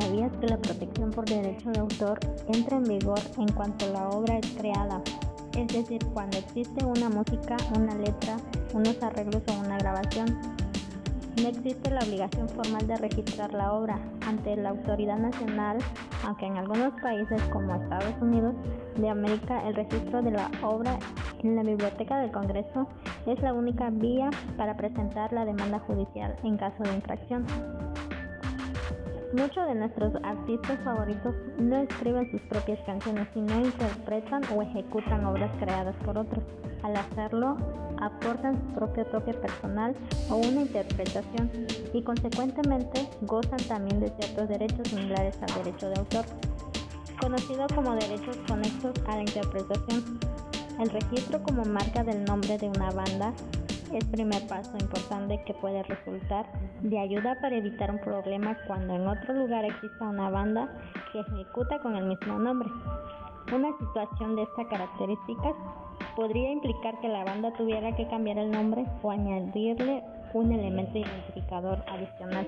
¿Sabías que la protección por derecho de autor entra en vigor en cuanto la obra es creada? Es decir, cuando existe una música, una letra, unos arreglos o una grabación. No existe la obligación formal de registrar la obra ante la autoridad nacional, aunque en algunos países como Estados Unidos de América el registro de la obra en la Biblioteca del Congreso es la única vía para presentar la demanda judicial en caso de infracción. Muchos de nuestros artistas favoritos no escriben sus propias canciones, sino interpretan o ejecutan obras creadas por otros. Al hacerlo, aportan su propio toque personal o una interpretación y consecuentemente gozan también de ciertos derechos similares al derecho de autor, conocido como derechos conexos a la interpretación. El registro como marca del nombre de una banda es primer paso importante que puede resultar de ayuda para evitar un problema cuando en otro lugar exista una banda que ejecuta con el mismo nombre. Una situación de estas características podría implicar que la banda tuviera que cambiar el nombre o añadirle un elemento identificador adicional.